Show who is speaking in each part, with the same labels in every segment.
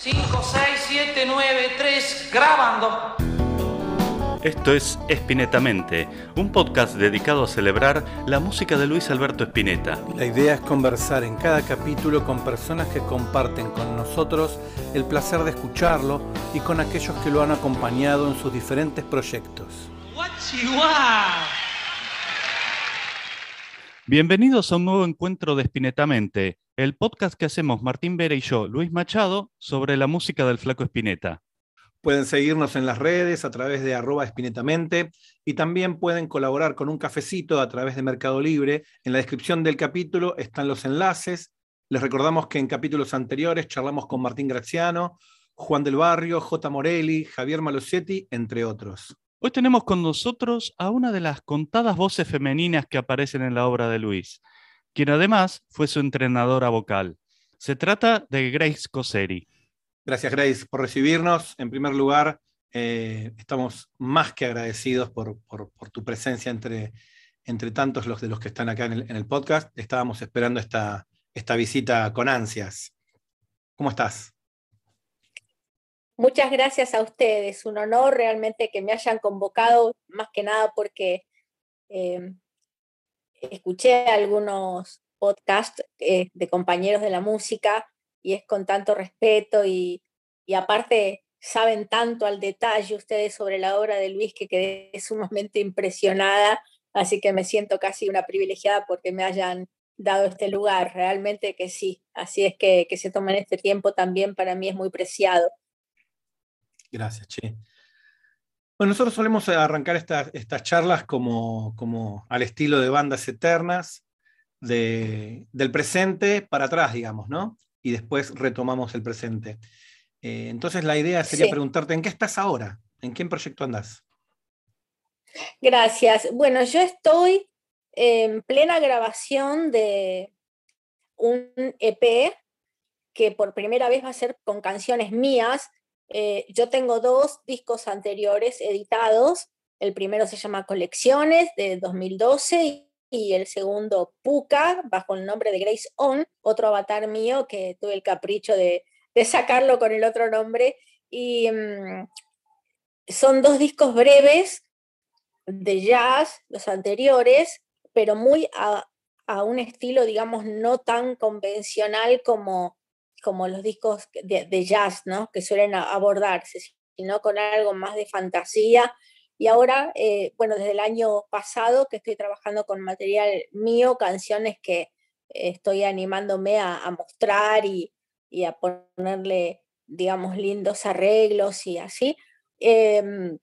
Speaker 1: 5, 6, 7, 9, 3, grabando.
Speaker 2: Esto es Espinetamente, un podcast dedicado a celebrar la música de Luis Alberto Spinetta.
Speaker 3: La idea es conversar en cada capítulo con personas que comparten con nosotros el placer de escucharlo y con aquellos que lo han acompañado en sus diferentes proyectos.
Speaker 2: Bienvenidos a un nuevo encuentro de Espinetamente, el podcast que hacemos Martín Vera y yo, Luis Machado, sobre la música del flaco Espineta.
Speaker 3: Pueden seguirnos en las redes a través de arroba espinetamente y también pueden colaborar con un cafecito a través de Mercado Libre. En la descripción del capítulo están los enlaces. Les recordamos que en capítulos anteriores charlamos con Martín Graziano, Juan del Barrio, J. Morelli, Javier Malosetti, entre otros.
Speaker 2: Hoy tenemos con nosotros a una de las contadas voces femeninas que aparecen en la obra de Luis quien además fue su entrenadora vocal. Se trata de Grace Coseri.
Speaker 3: Gracias, Grace, por recibirnos. En primer lugar, eh, estamos más que agradecidos por, tu presencia entre, entre tantos los de los que están acá en el, podcast. Estábamos esperando esta, esta visita con ansias. ¿Cómo estás?
Speaker 4: Muchas gracias a ustedes. Un honor realmente que me hayan convocado, más que nada porque eh, escuché algunos podcasts eh, de compañeros de la música y es con tanto respeto y, aparte saben tanto al detalle ustedes sobre la obra de Luis que quedé sumamente impresionada, así que me siento casi una privilegiada porque me hayan dado este lugar, realmente que sí, así es que, que se tomen este tiempo también para mí es muy preciado.
Speaker 3: Gracias, Che. Bueno, nosotros solemos arrancar estas charlas como, como, al estilo de bandas eternas, del presente para atrás, digamos, ¿no? Y después retomamos el presente. Eh, entonces la idea sería preguntarte, ¿en qué estás ahora? ¿En qué proyecto andas?
Speaker 4: Gracias. Bueno, yo estoy en plena grabación de un EP que por primera vez va a ser con canciones mías eh, yo tengo dos discos anteriores editados. El primero se llama Colecciones de 2012 y el segundo Puka, bajo el nombre de Grace On, otro avatar mío que tuve el capricho de, sacarlo con el otro nombre. Y mm, son dos discos breves de jazz, los anteriores, pero muy a, a un estilo, digamos, no tan convencional como como los discos de, jazz, ¿no? Que suelen abordarse, sino con algo más de fantasía. Y ahora, eh, bueno, desde el año pasado que estoy trabajando con material mío, canciones que estoy animándome a, mostrar y, a ponerle, digamos, lindos arreglos y así. Em,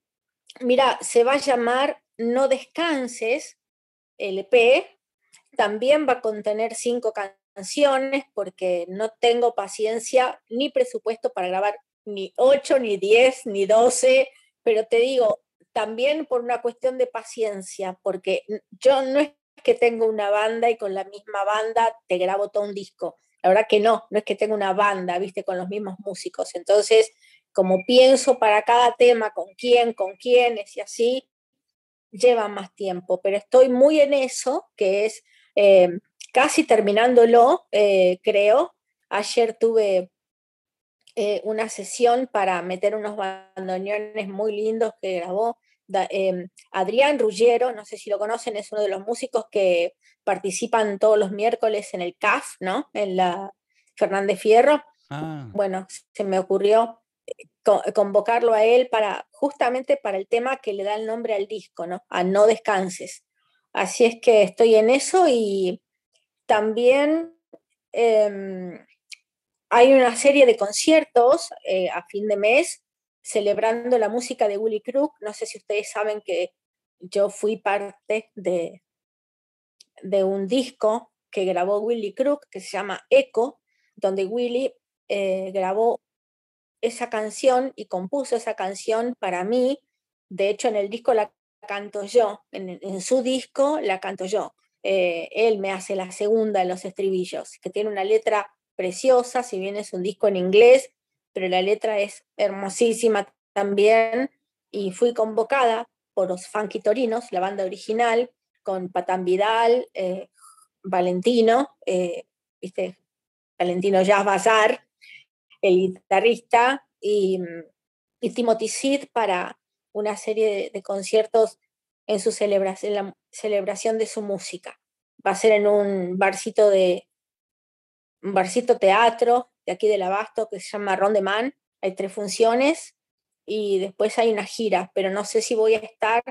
Speaker 4: mira, se va a llamar No Descanses, LP, también va a contener cinco canciones canciones porque no tengo paciencia ni presupuesto para grabar ni 8, ni 10, ni 12, pero te digo, también por una cuestión de paciencia, porque yo no es que tengo una banda y con la misma banda te grabo todo un disco. La verdad que no, no es que tenga una banda, viste, con los mismos músicos. Entonces, como pienso para cada tema, con quién, con quiénes y así, lleva más tiempo. Pero estoy muy en eso, que es eh, casi terminándolo, eh, creo. Ayer tuve eh, una sesión para meter unos bandoneones muy lindos que grabó em, Adrián Ruggiero, no sé si lo conocen, es uno de los músicos que participan todos los miércoles en el CAF, ¿no? En la Fernández Fierro. Ah. Bueno, se me ocurrió eh, convocarlo a él para justamente para el tema que le da el nombre al disco, ¿no? A No Descanses. Así es que estoy en eso y también em, hay una serie de conciertos eh, a fin de mes celebrando la música de Willy Crook. No sé si ustedes saben que yo fui parte de, de un disco que grabó Willy Crook que se llama Echo, donde Willy eh, grabó esa canción y compuso esa canción para mí. De hecho, en el disco la canto yo, en su disco la canto yo. Eh, él me hace la segunda en los estribillos, que tiene una letra preciosa, si bien es un disco en inglés, pero la letra es hermosísima también. Y fui convocada por los Funky Torinos, la banda original, con Patán Vidal, eh, Valentino, eh, ¿viste? Valentino Jazz Bazar, el guitarrista, y, y Timothy Sid para una serie de, conciertos en su celebración, la celebración de su música. Va a ser en un barcito de un barcito teatro de aquí del Abasto que se llama Man. Hay tres funciones y después hay una gira, pero no sé si voy a estar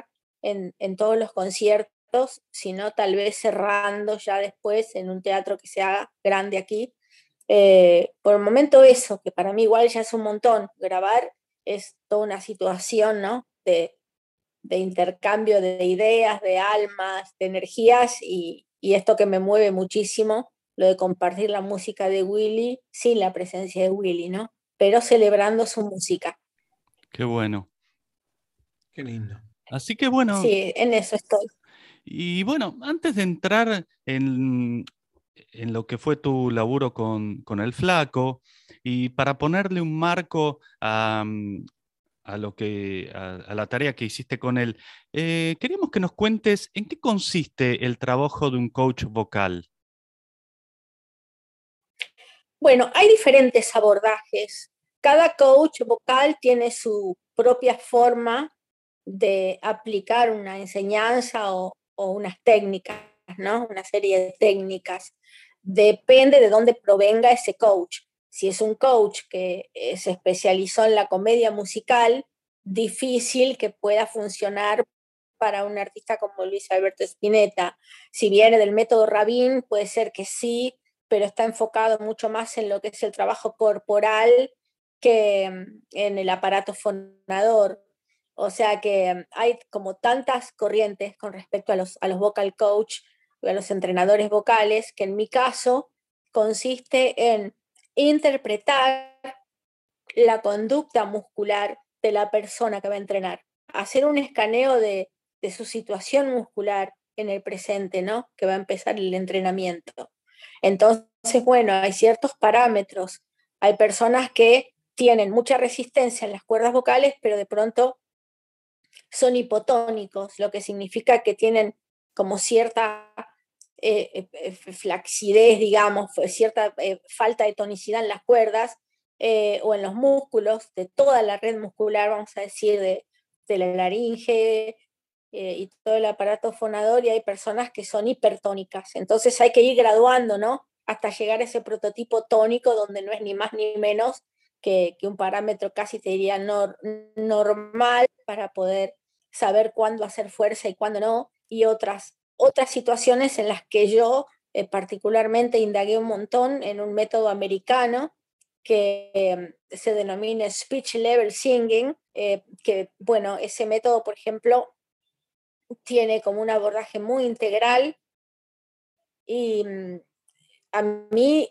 Speaker 4: en, en todos los conciertos, sino tal vez cerrando ya después en un teatro que se haga grande aquí. Eh, por el momento eso, que para mí igual ya es un montón, grabar es toda una situación, ¿no? De, de intercambio de ideas, de almas, de energías y, y esto que me mueve muchísimo, lo de compartir la música de Willy sin la presencia de Willy, ¿no? Pero celebrando su música.
Speaker 2: Qué bueno.
Speaker 3: Qué lindo.
Speaker 2: Así que bueno.
Speaker 4: Sí, en eso estoy.
Speaker 2: Y bueno, antes de entrar en, en lo que fue tu laburo con, con, el flaco y para ponerle un marco a, a lo que, a, la tarea que hiciste con él, eh, queríamos que nos cuentes en qué consiste el trabajo de un coach vocal.
Speaker 4: Bueno, hay diferentes abordajes. Cada coach vocal tiene su propia forma de aplicar una enseñanza o, unas técnicas, ¿no? Una serie de técnicas. Depende de dónde provenga ese coach. Si es un coach que eh, se especializó en la comedia musical, difícil que pueda funcionar para un artista como Luis Alberto Spinetta. Si viene del método Rabin, puede ser que sí, pero está enfocado mucho más en lo que es el trabajo corporal que mm, en el aparato fonador. O sea que hay como tantas corrientes con respecto a los, a los vocal coach, a los entrenadores vocales, que en mi caso consiste en interpretar la conducta muscular de la persona que va a entrenar, hacer un escaneo de, de su situación muscular en el presente, ¿no? Que va a empezar el entrenamiento. Entonces, bueno, hay ciertos parámetros. Hay personas que tienen mucha resistencia en las cuerdas vocales, pero de pronto son hipotónicos, lo que significa que tienen como cierta eh, eh, eh, flacidez, digamos, cierta falta de tonicidad en las cuerdas o en los músculos, de toda la red muscular, vamos a decir, de, de la laringe, eh, y todo el aparato fonador y hay personas que son hipertónicas. Entonces hay que ir graduando, ¿no? Hasta llegar a ese prototipo tónico donde no es ni más ni menos que, un parámetro casi te diría normal para poder saber cuándo hacer fuerza y cuándo no, y otras, otras situaciones en las que yo eh, particularmente indagué un montón en un método americano que em, se denomina Speech Level Singing, eh, que bueno, ese método, por ejemplo, tiene como un abordaje muy integral y mm, a mí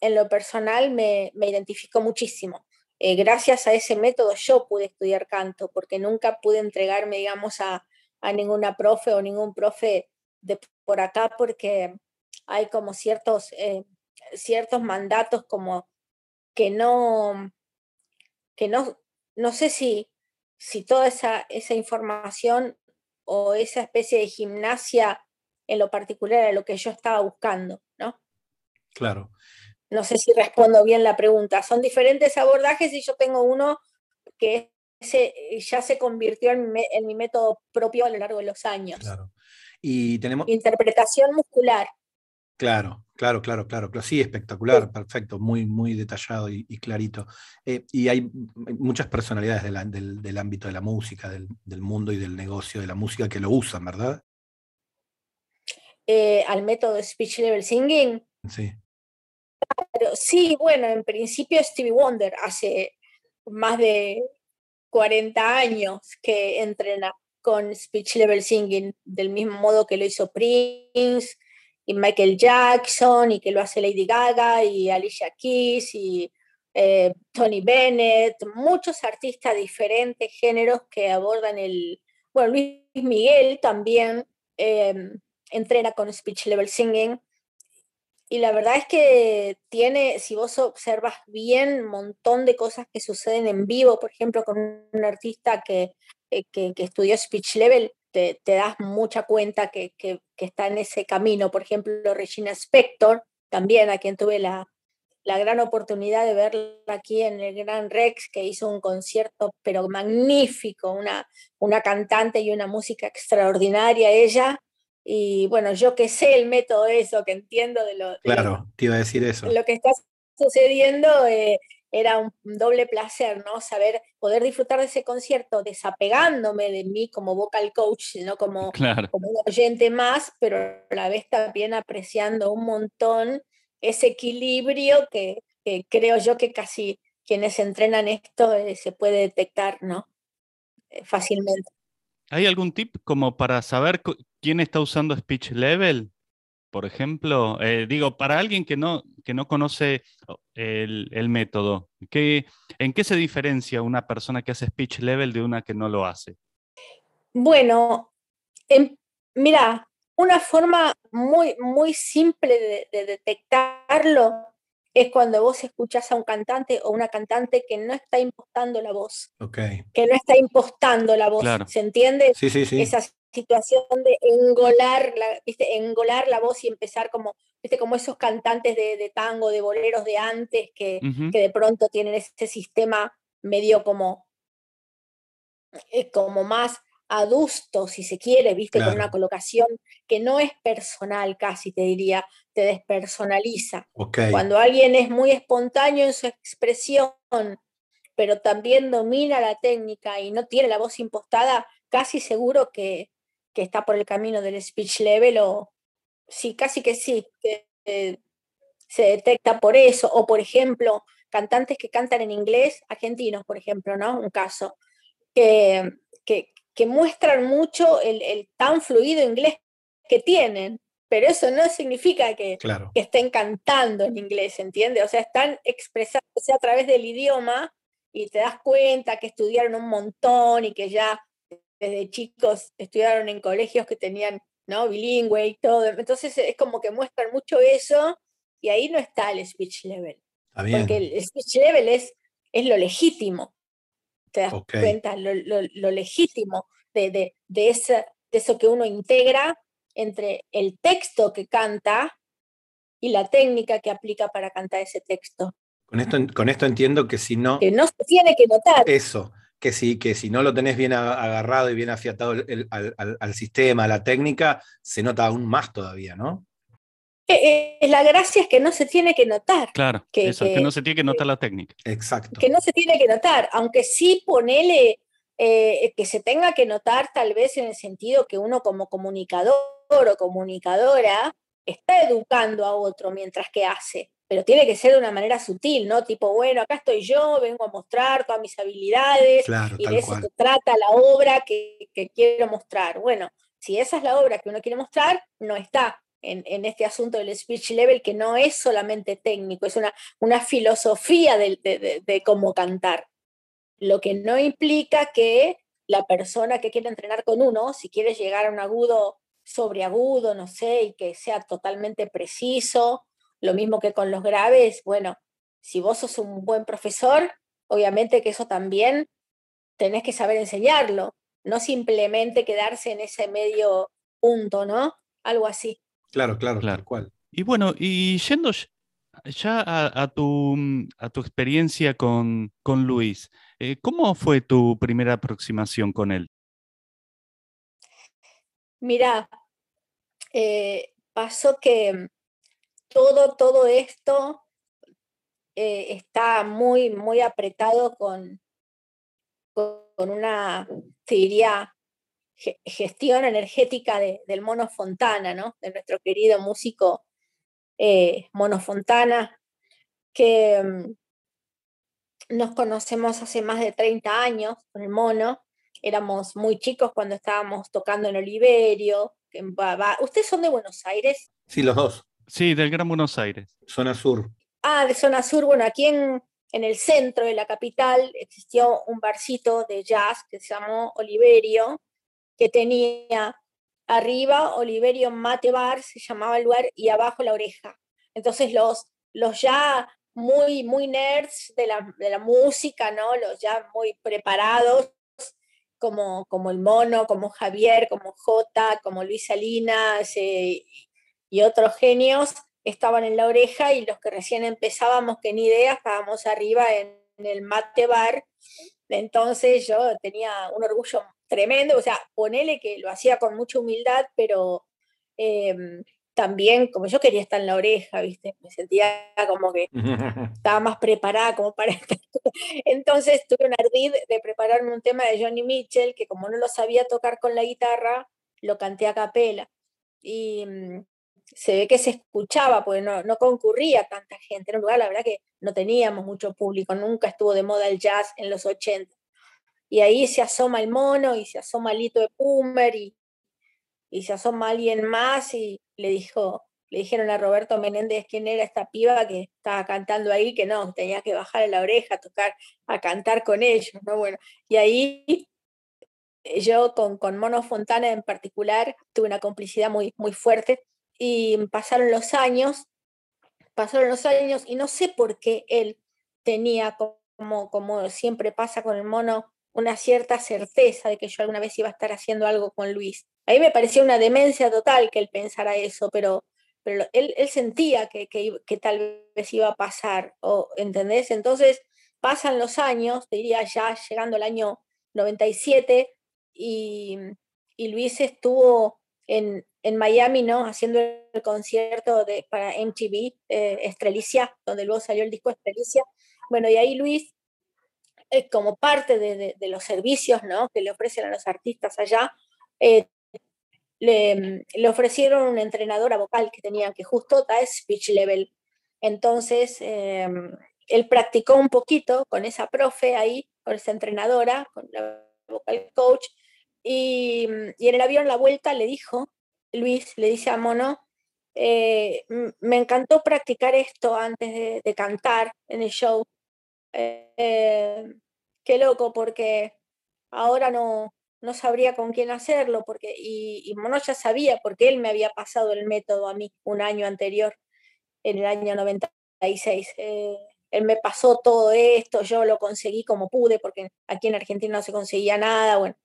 Speaker 4: en lo personal me, me identificó muchísimo. Eh, gracias a ese método yo pude estudiar canto porque nunca pude entregarme, digamos, a, a ninguna profe o ningún profe de por acá porque hay como ciertos, eh, ciertos mandatos como que no, que no, no sé si, si toda esa, esa información o esa especie de gimnasia en lo particular a lo que yo estaba buscando, ¿no?
Speaker 3: Claro.
Speaker 4: No sé si respondo bien la pregunta. Son diferentes abordajes y yo tengo uno que ya se convirtió en mi, método propio a lo largo de los años.
Speaker 3: Claro. Y tenemos...
Speaker 4: Interpretación muscular.
Speaker 3: Claro, claro, claro, claro. Sí, espectacular, perfecto, muy, muy detallado y, clarito. Eh, y hay muchas personalidades del, ámbito de la música, del, mundo y del negocio de la música que lo usan, ¿verdad?
Speaker 4: Eh, al método Speech Level Singing.
Speaker 3: Sí.
Speaker 4: sí, bueno, en principio Stevie Wonder hace más de 40 años que entrena con Speech Level Singing, del mismo modo que lo hizo Prince y Michael Jackson y que lo hace Lady Gaga y Alicia Keys y eh, Tony Bennett, muchos artistas de diferentes géneros que abordan el... Bueno, Luis Miguel también em, entrena con Speech Level Singing y la verdad es que tiene, si vos observas bien, un montón de cosas que suceden en vivo, por ejemplo, con un artista que, eh, que, que estudió Speech Level, te, das mucha cuenta que, está en ese camino. Por ejemplo, Regina Spector, también a quien tuve la, la gran oportunidad de verla aquí en el Gran Rex, que hizo un concierto pero magnífico, una, una cantante y una música extraordinaria ella. Y bueno, yo que sé el método de eso, que entiendo de lo,
Speaker 3: claro, te iba a decir eso.
Speaker 4: lo que está sucediendo, eh, era un doble placer, ¿no? Saber poder disfrutar de ese concierto desapegándome de mí como vocal coach, sino como, como un oyente más, pero a la vez también apreciando un montón ese equilibrio que, creo yo que casi quienes entrenan esto eh, se puede detectar, ¿no? Eh, fácilmente.
Speaker 2: ¿Hay algún tip como para saber quién está usando speech level? por ejemplo? Eh, digo, para alguien que no, que no conoce oh, el, método, ¿qué, ¿en qué se diferencia una persona que hace speech level de una que no lo hace?
Speaker 4: Bueno, em, mira, una forma muy, muy simple de, detectarlo es cuando vos escuchás a un cantante o una cantante que no está impostando la voz. Que no está impostando la voz. ¿Se entiende?
Speaker 3: Sí, sí, sí
Speaker 4: situación de engolar la, ¿viste? engolar la voz y empezar como, ¿viste? como esos cantantes de, tango, de boleros de antes, que, que, de pronto tienen ese sistema medio como, eh, como más adusto, si se quiere, ¿viste? Con una colocación que no es personal casi, te diría, te despersonaliza. Cuando alguien es muy espontáneo en su expresión, pero también domina la técnica y no tiene la voz impostada, casi seguro que, que está por el camino del speech level o sí, casi que sí, que eh, se detecta por eso. O por ejemplo, cantantes que cantan en inglés, argentinos, por ejemplo, ¿no? Un caso, que, que, muestran mucho el, tan fluido inglés que tienen, pero eso no significa que, que estén cantando en inglés, ¿entiendes? O sea, están expresándose a través del idioma y te das cuenta que estudiaron un montón y que ya desde chicos estudiaron en colegios que tenían, ¿no? Bilingüe y todo. Entonces es como que muestran mucho eso y ahí no está el speech level. Porque el speech level es, es lo legítimo. ¿Te das cuenta? Lo, lo, legítimo de, de, de, esa, de eso que uno integra entre el texto que canta y la técnica que aplica para cantar ese texto.
Speaker 3: Con esto, con esto entiendo que si no...
Speaker 4: Que no se tiene que notar.
Speaker 3: Eso, que si, que si no lo tenés bien agarrado y bien afiatado al, sistema, a la técnica, se nota aún más todavía, ¿no?
Speaker 4: Eh, eh, la gracia es que no se tiene que notar.
Speaker 2: Claro, que, eso, que, no se tiene que notar la técnica.
Speaker 3: Exacto.
Speaker 4: Que no se tiene que notar, aunque sí ponele eh, que se tenga que notar tal vez en el sentido que uno como comunicador o comunicadora está educando a otro mientras que hace pero tiene que ser de una manera sutil, ¿no? Tipo, bueno, acá estoy yo, vengo a mostrar todas mis habilidades y de eso se trata la obra que, quiero mostrar. Bueno, si esa es la obra que uno quiere mostrar, no está en, este asunto del speech level, que no es solamente técnico, es una, una filosofía de, de cómo cantar. Lo que no implica que la persona que quiere entrenar con uno, si quiere llegar a un agudo sobre agudo, no sé, y que sea totalmente preciso, lo mismo que con los graves, bueno, si vos sos un buen profesor, obviamente que eso también tenés que saber enseñarlo, no simplemente quedarse en ese medio punto, ¿no? Algo así.
Speaker 3: Claro, claro, claro, cual.
Speaker 2: Y bueno, y yendo ya a, tu, a tu, experiencia con, con Luis, eh, ¿cómo fue tu primera aproximación con él?
Speaker 4: Mira, eh, pasó que todo, todo esto eh, está muy, muy apretado con, con una, te diría, gestión energética del Mono Fontana, ¿no? De nuestro querido músico eh, Mono Fontana, que mm, nos conocemos hace más de 30 años con el Mono. Éramos muy chicos cuando estábamos tocando en Oliverio. En ¿Ustedes son de Buenos Aires?
Speaker 3: Sí, los dos.
Speaker 2: Sí, del Gran Buenos Aires.
Speaker 3: Zona sur.
Speaker 4: Ah, de zona sur. Bueno, aquí en, en el centro de la capital existió un barcito de jazz que se llamó Oliverio, que tenía arriba Oliverio Mate Bar, se llamaba el lugar, y abajo La Oreja. Entonces los, los ya muy, muy nerds de la, de la música, ¿no? Los ya muy preparados, como, como el Mono, como Javier, como Jota, como Luis Salinas eh, y otros genios estaban en la oreja y los que recién empezábamos, que ni idea, estábamos arriba en, el mate bar. Entonces yo tenía un orgullo tremendo, o sea, ponele que lo hacía con mucha humildad, pero em, también como yo quería estar en la oreja, ¿viste? Me sentía como que estaba más preparada como para Entonces tuve un ardid de prepararme un tema de Johnny Mitchell, que como no lo sabía tocar con la guitarra, lo canté a capela. Y mm, se ve que se escuchaba, porque no, no concurría tanta gente. Era un lugar, la verdad, que no teníamos mucho público, nunca estuvo de moda el jazz en los 80. Y ahí se asoma el mono y se asoma Lito de Pumer y, y se asoma alguien más y le dijo, le dijeron a Roberto Menéndez quién era esta piba que estaba cantando ahí, que no, tenía que bajar la oreja, a tocar, a cantar con ellos, ¿no? Bueno, y ahí yo con, con Mono Fontana en particular tuve una complicidad muy, muy fuerte y pasaron los años, pasaron los años y no sé por qué él tenía como, como siempre pasa con el mono una cierta certeza de que yo alguna vez iba a estar haciendo algo con Luis. A mí me parecía una demencia total que él pensara eso, pero, pero él, sentía que, que, que, tal vez iba a pasar, o, ¿entendés? Entonces pasan los años, diría ya llegando el año 97, y, y Luis estuvo en, en, Miami, ¿no? Haciendo el concierto de, para MTV, eh, Estrelicia, donde luego salió el disco Estrelicia. Bueno, y ahí Luis, eh, como parte de, de, los servicios, ¿no? Que le ofrecen a los artistas allá, eh, le, le, ofrecieron una entrenadora vocal que tenían, que justo da speech level. Entonces, em, él practicó un poquito con esa profe ahí, con esa entrenadora, con la vocal coach, y, y, en el avión la vuelta le dijo, Luis le dice a Mono, eh, me encantó practicar esto antes de, cantar en el show. Eh, qué loco, porque ahora no, no sabría con quién hacerlo, porque, y, y, Mono ya sabía, porque él me había pasado el método a mí un año anterior, en el año 96. Eh, él me pasó todo esto, yo lo conseguí como pude, porque aquí en Argentina no se conseguía nada, bueno,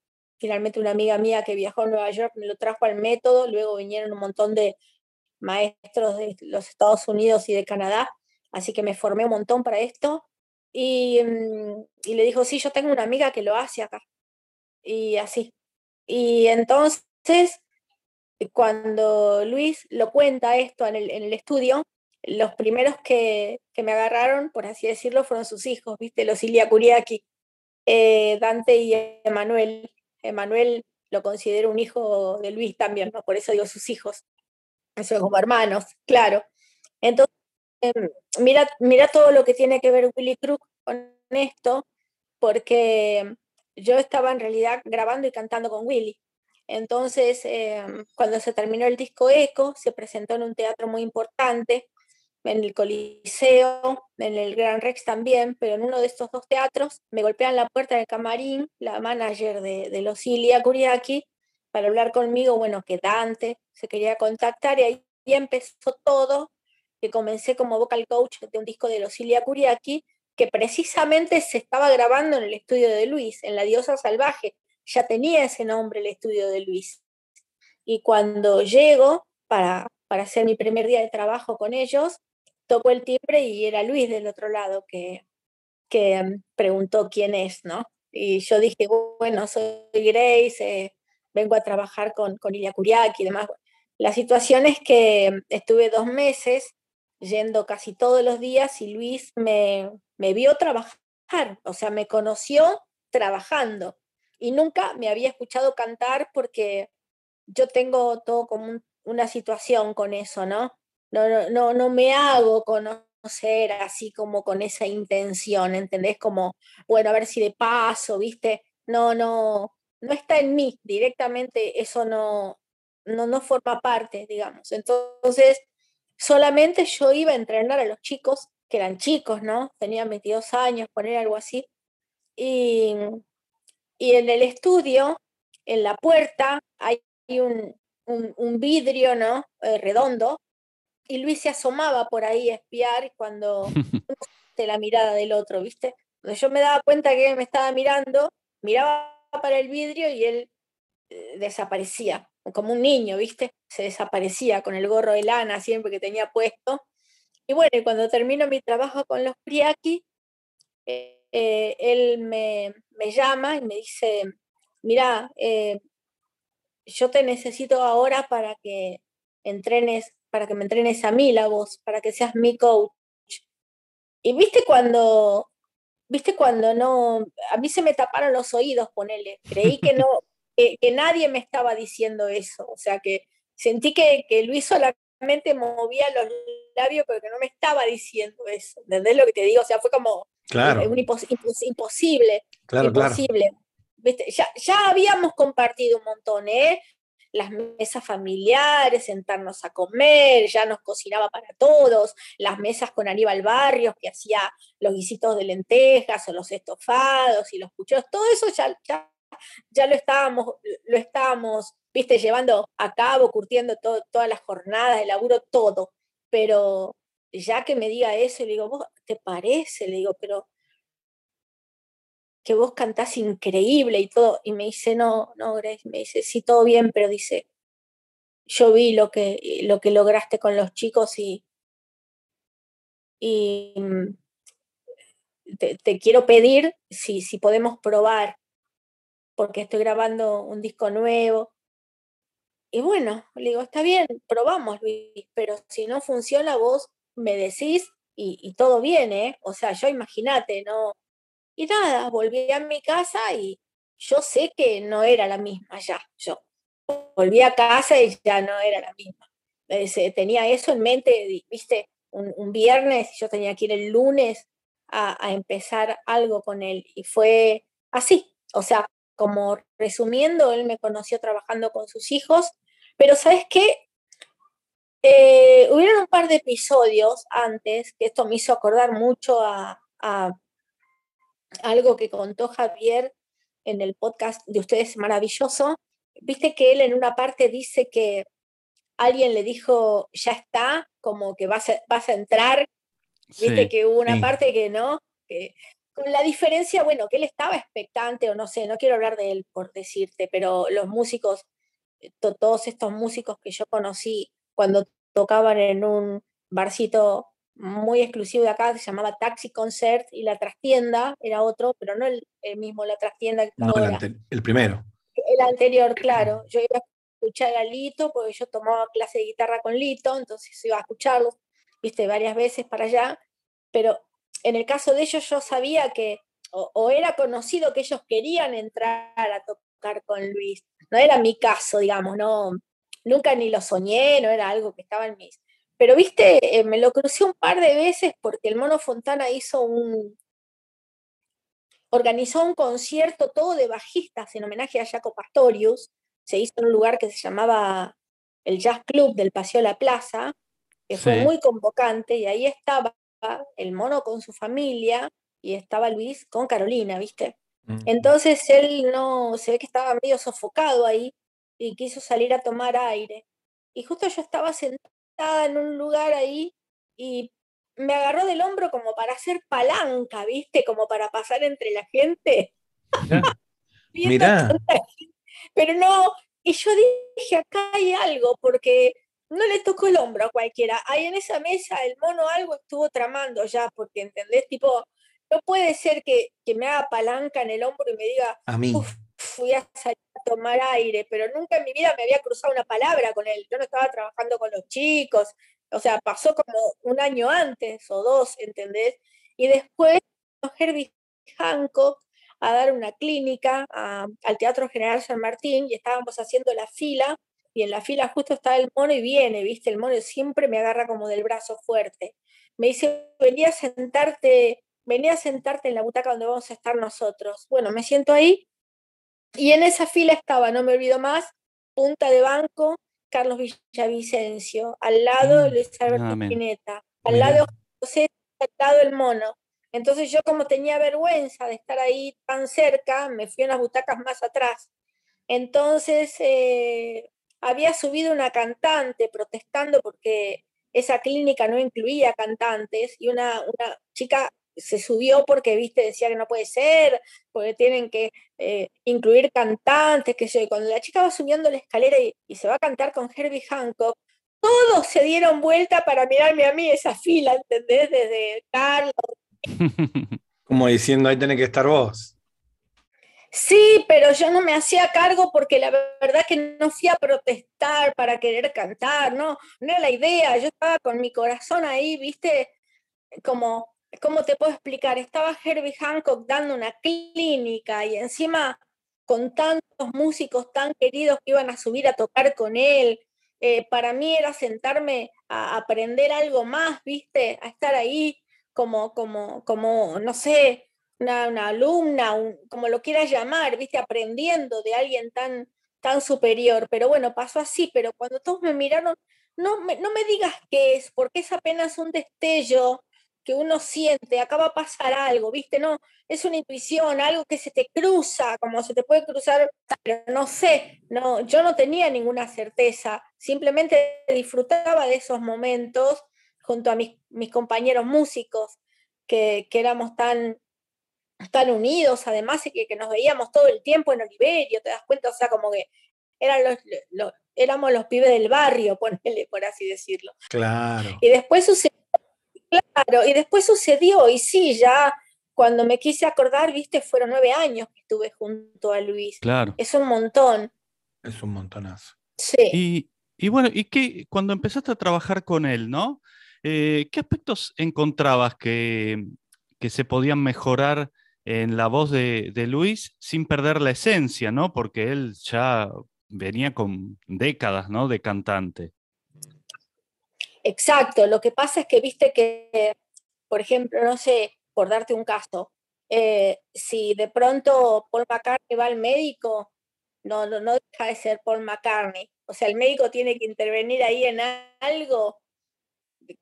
Speaker 4: finalmente una amiga mía que viajó a Nueva York me lo trajo al método, luego vinieron un montón de maestros de los Estados Unidos y de Canadá, así que me formé un montón para esto. Y, mm, y le dijo, sí, yo tengo una amiga que lo hace acá. Y así. Y entonces, cuando Luis lo cuenta esto en el, estudio, los primeros que, que, me agarraron, por así decirlo, fueron sus hijos, ¿viste? Los Ilia Kuriaki, eh, Dante y Emanuel. Emanuel lo considero un hijo de Luis también, por eso digo sus hijos, eso como hermanos, claro. Entonces, em, mira, mira todo lo que tiene que ver Willy Crook con esto, porque yo estaba en realidad grabando y cantando con Willy. Entonces, eh, cuando se terminó el disco Eco, se presentó en un teatro muy importante, en el Coliseo, en el Gran Rex también, pero en uno de estos dos teatros me golpean la puerta del camarín la manager de, de los Ilia Kuriaki para hablar conmigo, bueno, que Dante se quería contactar y ahí empezó todo, que comencé como vocal coach de un disco de los Ilia Kuriaki, que precisamente se estaba grabando en el estudio de Luis, en La Diosa Salvaje. Ya tenía ese nombre el estudio de Luis. Y cuando llego para, para hacer mi primer día de trabajo con ellos, tocó el timbre y era Luis del otro lado que, que em, preguntó quién es, ¿no? Y yo dije, bueno, soy Grace, eh, vengo a trabajar con, con Ilia Kuriaki y demás. La situación es que em, estuve dos meses yendo casi todos los días y Luis me, me vio trabajar, o sea, me conoció trabajando y nunca me había escuchado cantar porque yo tengo todo como una situación con eso, ¿no? No, no, no me hago conocer así como con esa intención, ¿entendés? Como, bueno, a ver si de paso, ¿viste? No, no, no está en mí directamente, eso no, no, no forma parte, digamos. Entonces, solamente yo iba a entrenar a los chicos, que eran chicos, ¿no? Tenían 22 años, poner algo así. Y, y en el estudio, en la puerta, hay un, un, un vidrio, ¿no? Eh, redondo, y Luis se asomaba por ahí a espiar cuando de la mirada del otro, ¿viste? Cuando yo me daba cuenta que me estaba mirando, miraba para el vidrio y él eh, desaparecía, como un niño, ¿viste? se desaparecía con el gorro de lana siempre que tenía puesto. Y bueno, cuando termino mi trabajo con los Priaki, eh, eh, él me, llama y me dice, mira, yo te necesito ahora para que entrenes, para que me entrenes a mí la voz, para que seas mi coach. Y viste cuando, viste cuando no, a mí se me taparon los oídos, ponele, creí que no, que, nadie me estaba diciendo eso, o sea que sentí que, que Luis solamente movía los labios, pero que no me estaba diciendo eso, ¿entendés lo que te digo? O sea, fue como
Speaker 3: claro.
Speaker 4: un imposible,
Speaker 3: claro,
Speaker 4: imposible. Ya, ya habíamos compartido un montón, ¿eh? Las mesas familiares, sentarnos a comer, ya nos cocinaba para todos, las mesas con Aníbal Barrios, que hacía los guisitos de lentejas o los estofados y los pucheros, todo eso ya, ya, lo estábamos, lo estábamos, viste, llevando a cabo, curtiendo todas las jornadas de laburo, todo. Pero ya que me diga eso, le digo, ¿vos te parece? Le digo, pero que vos cantás increíble y todo. Y me dice, no, no, Grace, me dice, sí, todo bien, pero dice, yo vi lo que, lo que lograste con los chicos y, y mm, te, quiero pedir si, si podemos probar, porque estoy grabando un disco nuevo. Y bueno, le digo, está bien, probamos, Luis, pero si no funciona, vos me decís y, y todo viene, O sea, yo imagínate, no, y nada, volví a mi casa y yo sé que no era la misma ya. Yo volví a casa y ya no era la misma. tenía eso en mente, viste, un, viernes yo tenía que ir el lunes a, empezar algo con él. Y fue así. O sea, como resumiendo, él me conoció trabajando con sus hijos, pero ¿sabes qué? Eh, hubieron un par de episodios antes que esto me hizo acordar mucho a algo que contó Javier en el podcast de ustedes maravilloso. Viste que él en una parte dice que alguien le dijo, ya está, como que vas a, vas a entrar. Viste que hubo una parte que no, con la diferencia, bueno, que él estaba expectante o no sé, no quiero hablar de él por decirte, pero los músicos, todos estos músicos que yo conocí cuando tocaban en un barcito muy exclusivo de acá, se llamaba Taxi Concert, y la trastienda era otro, pero no el, mismo, la trastienda
Speaker 3: no, El, primero.
Speaker 4: El anterior, claro. Yo iba a escuchar a Lito, porque yo tomaba clase de guitarra con Lito, entonces iba a escucharlo, viste, varias veces para allá, pero en el caso de ellos yo sabía que, o, era conocido que ellos querían entrar a tocar con Luis. No era mi caso, digamos, no, nunca ni lo soñé, no era algo que estaba en mis pero, viste, eh, me lo crucé un par de veces porque el Mono Fontana hizo un, organizó un concierto todo de bajistas en homenaje a Jaco Pastorius. Se hizo en un lugar que se llamaba el Jazz Club del Paseo La Plaza, que fue muy convocante, y ahí estaba el mono con su familia y estaba Luis con Carolina, ¿viste? Mm. Entonces él no, se ve que estaba medio sofocado ahí y quiso salir a tomar aire. Y justo yo estaba sentada en un lugar ahí y me agarró del hombro como para hacer palanca, ¿viste? Como para pasar entre la gente.
Speaker 3: Mira.
Speaker 4: Pero no, y yo dije, acá hay algo, porque no le tocó el hombro a cualquiera. Ahí en esa mesa el mono algo estuvo tramando ya, porque, ¿entendés? Tipo, no puede ser que, que me haga palanca en el hombro y me diga,
Speaker 3: a mí.
Speaker 4: Fui a salir tomar aire, pero nunca en mi vida me había cruzado una palabra con él. Yo no estaba trabajando con los chicos, o sea, pasó como un año antes o dos, ¿entendés? Y después Herbie Hancock a dar una clínica al Teatro General San Martín y estábamos haciendo la fila y en la fila justo estaba el mono y viene, ¿viste? El mono siempre me agarra como del brazo fuerte. Me dice, venía a sentarte, venía a sentarte en la butaca donde vamos a estar nosotros. Bueno, me siento ahí y en esa fila estaba, no me olvido más, punta de banco, Carlos Villavicencio, al lado mm, Luis Alberto Pineta, al lado José, al lado el mono. Entonces yo como tenía vergüenza de estar ahí tan cerca, me fui a unas butacas más atrás. Entonces eh, había subido una cantante protestando porque esa clínica no incluía cantantes y una, una chica se subió porque, viste, decía que no puede ser, porque tienen que eh, incluir cantantes, que sé, cuando la chica va subiendo la escalera y, y, se va a cantar con Herbie Hancock, todos se dieron vuelta para mirarme a mí esa fila, ¿entendés? Desde Carlos.
Speaker 3: Como diciendo, ahí tenés que estar vos.
Speaker 4: Sí, pero yo no me hacía cargo porque la verdad que no fui a protestar para querer cantar, no, no era la idea, yo estaba con mi corazón ahí, viste, como, ¿cómo te puedo explicar? Estaba Herbie Hancock dando una clínica y encima con tantos músicos tan queridos que iban a subir a tocar con él, eh, para mí era sentarme a aprender algo más, viste, a estar ahí como, como, como, no sé, una, alumna, como lo quieras llamar, viste, aprendiendo de alguien tan, tan superior. Pero bueno, pasó así, pero cuando todos me miraron, no me, no me digas qué es, porque es apenas un destello que uno siente, acaba a pasar algo, ¿viste? No, es una intuición, algo que se te cruza, como se te puede cruzar, pero no sé, no, yo no tenía ninguna certeza, simplemente disfrutaba de esos momentos junto a mis, mis compañeros músicos, que, que éramos tan, tan unidos, además, y que, que, nos veíamos todo el tiempo en Oliverio, te das cuenta, o sea, como que eran los, los, éramos los pibes del barrio, ponele, por así decirlo.
Speaker 3: Claro.
Speaker 4: Y después sucedió, claro, y después sucedió, y sí, ya cuando me quise acordar, viste, fueron nueve años que estuve junto a Luis.
Speaker 2: Claro.
Speaker 4: Es un montón.
Speaker 3: Es un montonazo.
Speaker 4: Sí.
Speaker 2: Y, y bueno, y que cuando empezaste a trabajar con él, ¿no? Eh, ¿Qué aspectos encontrabas que, que se podían mejorar en la voz de, de, Luis sin perder la esencia, ¿no? Porque él ya venía con décadas, ¿no? De cantante.
Speaker 4: Exacto, lo que pasa es que viste que, por ejemplo, no sé, por darte un caso, eh, si de pronto Paul McCartney va al médico, no, no, no deja de ser Paul McCartney. O sea, el médico tiene que intervenir ahí en algo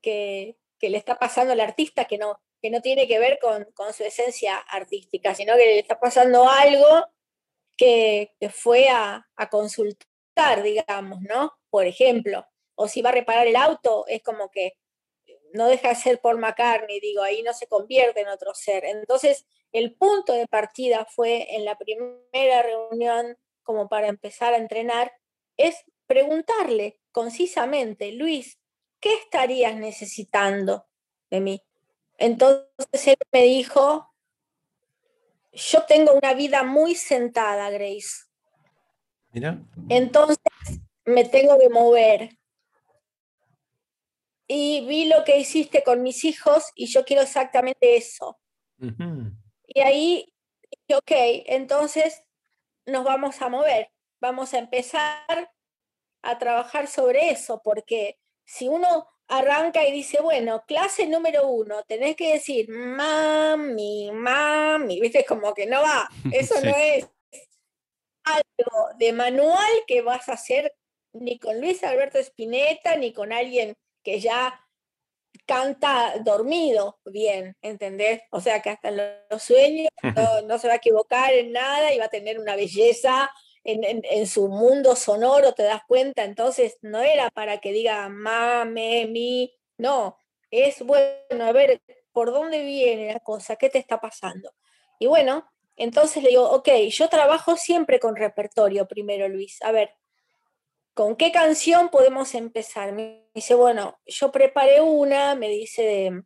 Speaker 4: que, que le está pasando al artista que no, que no tiene que ver con, con, su esencia artística, sino que le está pasando algo que, que fue a, a, consultar, digamos, ¿no? Por ejemplo, o si va a reparar el auto, es como que no deja de ser Paul McCartney, digo, ahí no se convierte en otro ser. Entonces, el punto de partida fue en la primera reunión, como para empezar a entrenar, es preguntarle concisamente, Luis, ¿qué estarías necesitando de mí? Entonces él me dijo, yo tengo una vida muy sentada, Grace.
Speaker 3: Mira.
Speaker 4: Entonces me tengo que mover. Y vi lo que hiciste con mis hijos y yo quiero exactamente eso.
Speaker 3: Uh -huh.
Speaker 4: Y ahí, ok, entonces nos vamos a mover, vamos a empezar a trabajar sobre eso, porque si uno arranca y dice, bueno, clase número uno, tenés que decir mami, mami, viste, como que no va, eso sí. no es algo de manual que vas a hacer ni con Luis Alberto Spinetta, ni con alguien que ya canta dormido bien, ¿entendés? O sea que hasta los sueños no, no se va a equivocar en nada y va a tener una belleza en, en, en, su mundo sonoro, te das cuenta, entonces no era para que diga mame, mi, no, es bueno, a ver, ¿por dónde viene la cosa? ¿Qué te está pasando? Y bueno, entonces le digo, ok, yo trabajo siempre con repertorio primero, Luis, a ver, ¿con qué canción podemos empezar? Me dice, bueno, yo preparé una, me dice de,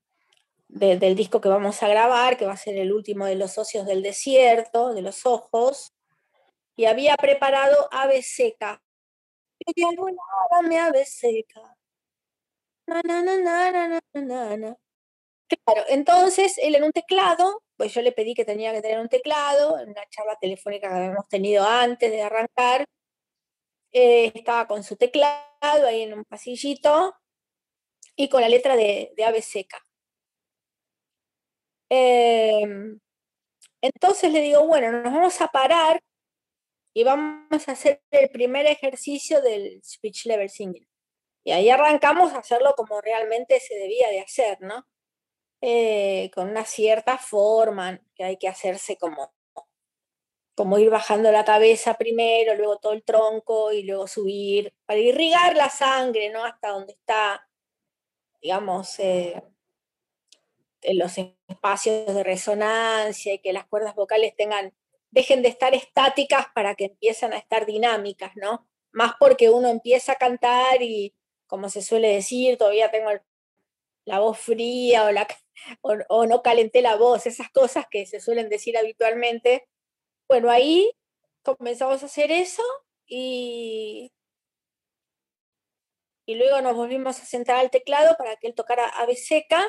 Speaker 4: de, del disco que vamos a grabar, que va a ser el último de los socios del desierto, de los ojos, y había preparado ave seca. me ave seca. Na, na, na, claro, entonces él en un teclado, pues yo le pedí que tenía que tener un teclado, en una charla telefónica que habíamos tenido antes de arrancar, eh, estaba con su teclado ahí en un pasillito y con la letra de, de ave seca. Eh, entonces le digo, bueno, nos vamos a parar y vamos a hacer el primer ejercicio del speech level singing. Y ahí arrancamos a hacerlo como realmente se debía de hacer, ¿no? Eh, con una cierta forma, que hay que hacerse como, como ir bajando la cabeza primero, luego todo el tronco y luego subir, para irrigar la sangre, ¿no? Hasta donde está, digamos, eh, los espacios de resonancia y que las cuerdas vocales tengan, dejen de estar estáticas para que empiecen a estar dinámicas, ¿no? Más porque uno empieza a cantar y, como se suele decir, todavía tengo la voz fría o no calenté la voz, esas cosas que se suelen decir habitualmente. Bueno, ahí comenzamos a hacer eso y y luego nos volvimos a sentar al teclado para que él tocara ave seca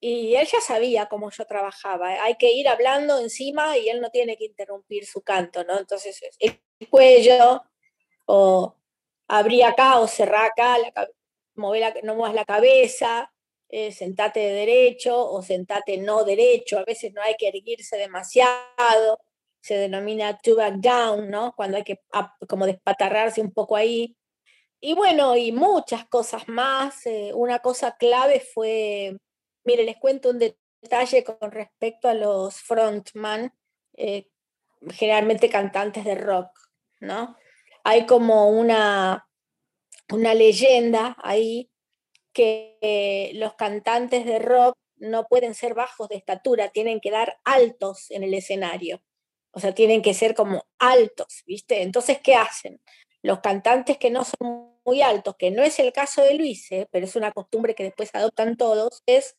Speaker 4: y él ya sabía cómo yo trabajaba. Hay que ir hablando encima y él no tiene que interrumpir su canto, ¿no? Entonces, el cuello, o abrí acá o cerrá acá, la, no muevas la cabeza, eh, sentate de derecho o sentate no derecho. A veces no hay que erguirse demasiado. Se denomina to back down, ¿no? Cuando hay que como despatarrarse un poco ahí. Y bueno, y muchas cosas más. Eh, una cosa clave fue, mire, les cuento un detalle con respecto a los frontman, eh, generalmente cantantes de rock, ¿no? Hay como una, una leyenda ahí que los cantantes de rock no pueden ser bajos de estatura, tienen que dar altos en el escenario. O sea, tienen que ser como altos, ¿viste? Entonces, ¿qué hacen? Los cantantes que no son muy altos, que no es el caso de Luis, ¿eh? pero es una costumbre que después adoptan todos, es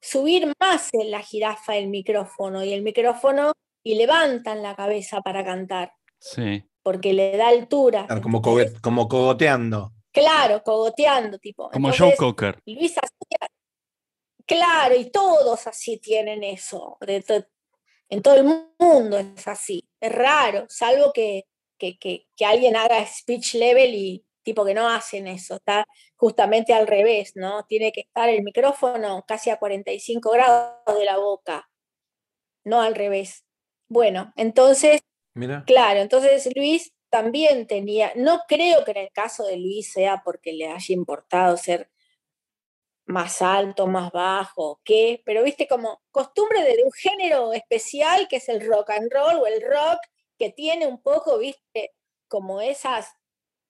Speaker 4: subir más en la jirafa el micrófono y el micrófono y levantan la cabeza para cantar.
Speaker 2: Sí.
Speaker 4: Porque le da altura.
Speaker 3: como, como cogoteando.
Speaker 4: Claro, cogoteando, tipo.
Speaker 2: Como Joe Cocker.
Speaker 4: Luis hacía. Claro, y todos así tienen eso. En todo el mundo es así. Es raro, salvo que, que, que, que alguien haga speech level y, tipo que no hacen eso, está justamente al revés, ¿no? Tiene que estar el micrófono casi a 45 grados de la boca, no al revés. Bueno, entonces, claro, entonces Luis también tenía, no creo que en el caso de Luis sea porque le haya importado ser más alto, más bajo, qué, pero viste como costumbre de, un género especial que es el rock and roll o el rock que tiene un poco, viste, como esas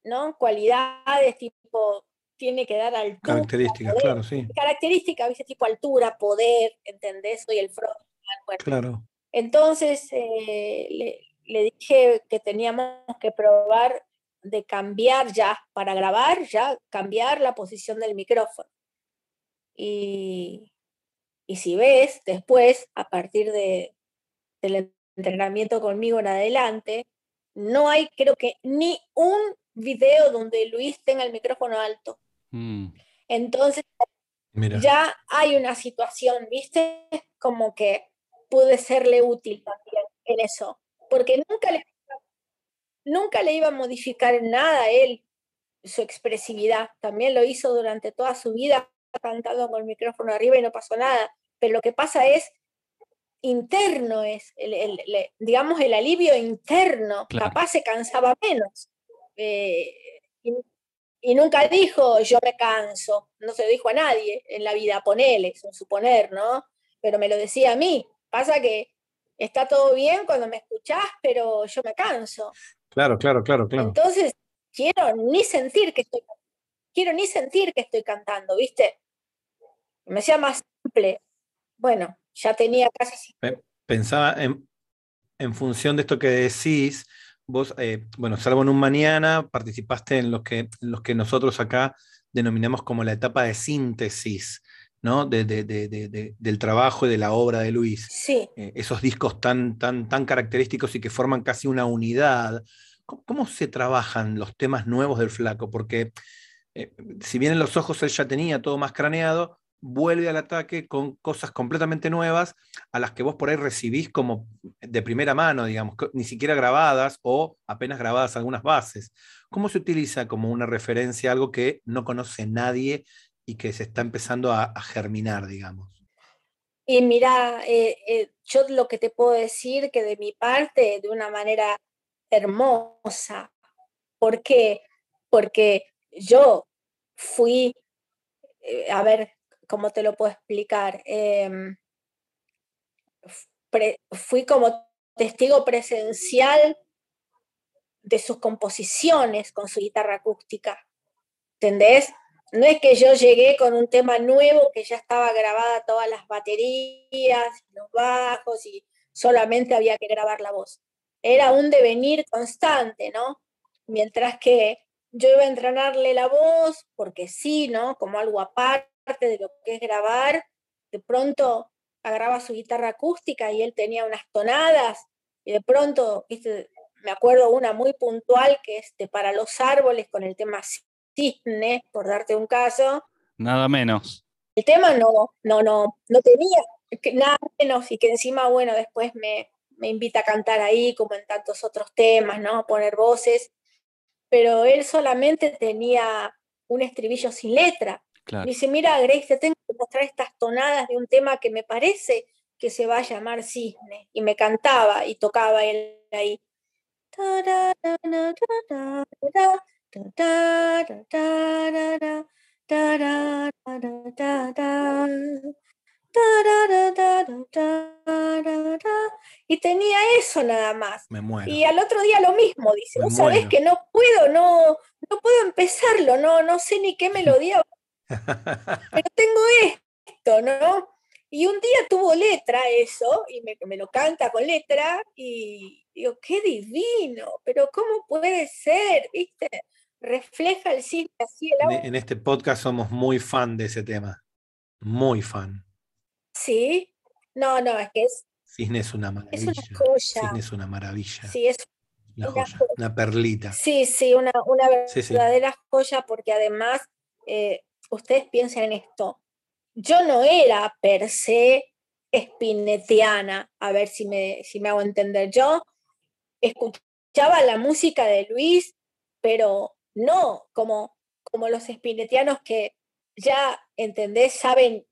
Speaker 4: ¿no? Cualidades tipo, tiene que dar altura.
Speaker 3: Características, claro, sí.
Speaker 4: Características, ¿viste? Tipo altura, poder, ¿entendés? Soy el front.
Speaker 3: claro.
Speaker 4: Entonces eh, le, dije que teníamos que probar de cambiar ya, para grabar, ya cambiar la posición del micrófono. Y, y si ves, después, a partir de, del entrenamiento conmigo en adelante, no hay, creo que, ni un video donde Luis tenga el micrófono alto. Mm. Entonces, ya hay una situación, ¿viste? Como que pude serle útil también en eso, porque nunca le, nunca le iba a modificar en nada a él su expresividad. También lo hizo durante toda su vida cantando con el micrófono arriba y no pasó nada. Pero lo que pasa es interno, es el, digamos el alivio interno. Capaz se cansaba menos. Eh, y, nunca dijo yo me canso, no se lo dijo a nadie en la vida, ponele, un suponer, ¿no? Pero me lo decía a mí. Pasa que está todo bien cuando me escuchás, pero yo me canso.
Speaker 3: Claro, claro, claro, claro.
Speaker 4: Entonces, quiero ni sentir que estoy quiero ni sentir que estoy cantando, ¿viste? Me hacía más simple. Bueno, ya tenía casi.
Speaker 3: Pensaba en, en función de esto que decís, vos, eh, bueno, salvo en un mañana, participaste en los que, los que nosotros acá denominamos como la etapa de síntesis, ¿no? De, del trabajo y de la obra de Luis.
Speaker 4: Sí.
Speaker 3: Eh, esos discos tan, tan, tan característicos y que forman casi una unidad. ¿Cómo, se trabajan los temas nuevos del flaco? Porque eh, si bien en los ojos él ya tenía todo más craneado, vuelve al ataque con cosas completamente nuevas a las que vos por ahí recibís como de primera mano, digamos, ni siquiera grabadas o apenas grabadas algunas bases. ¿Cómo se utiliza como una referencia algo que no conoce nadie y que se está empezando a, germinar, digamos?
Speaker 4: Y mira, eh, eh, yo lo que te puedo decir que de mi parte, de una manera hermosa, ¿por qué? Porque yo fui, eh, a ver, ¿cómo te lo puedo explicar? Em, fui como testigo presencial de sus composiciones con su guitarra acústica. ¿Entendés? no es que yo llegué con un tema nuevo que ya estaba grabada todas las baterías, los bajos y solamente había que grabar la voz. Era un devenir constante, ¿no? Mientras que yo iba a entrenarle la voz, porque sí, ¿no? Como algo aparte de lo que es grabar, de pronto agarraba su guitarra acústica y él tenía unas tonadas, y de pronto, ¿viste? me acuerdo una muy puntual que es de Para los Árboles con el tema Cisne, por darte un caso.
Speaker 2: Nada menos.
Speaker 4: El tema no, no, no, no tenía nada menos y que encima, bueno, después me, me invita a cantar ahí, como en tantos otros temas, ¿no? Poner voces, pero él solamente tenía un estribillo sin letra. dice, mira, Grace, te tengo que mostrar estas tonadas de un tema que me parece que se va a llamar Cisne. Y me cantaba y tocaba él ahí. Y tenía eso nada más. Y al otro día lo mismo, dice, vos sabés que no puedo, no, no puedo empezarlo, no, no sé ni qué melodía, pero tengo esto, ¿no? Y un día tuvo letra eso, y me, me, lo canta con letra, y digo, qué divino, pero ¿cómo puede ser? ¿Viste? Refleja el cine así el
Speaker 3: En este podcast somos muy fan de ese tema, muy fan.
Speaker 4: Sí, no, no, es que es.
Speaker 3: Cisne es una maravilla.
Speaker 4: Es una joya.
Speaker 3: Cisne es una maravilla.
Speaker 4: Sí, es
Speaker 3: una, joya, una perlita.
Speaker 4: Sí, sí, una, una verdadera joya, porque además, eh, ustedes piensen en esto. Yo no era per se espinetiana, a ver si me, si me hago entender. Yo escuchaba la música de Luis, pero no como, como los espinetianos que ya, ¿entendés? Saben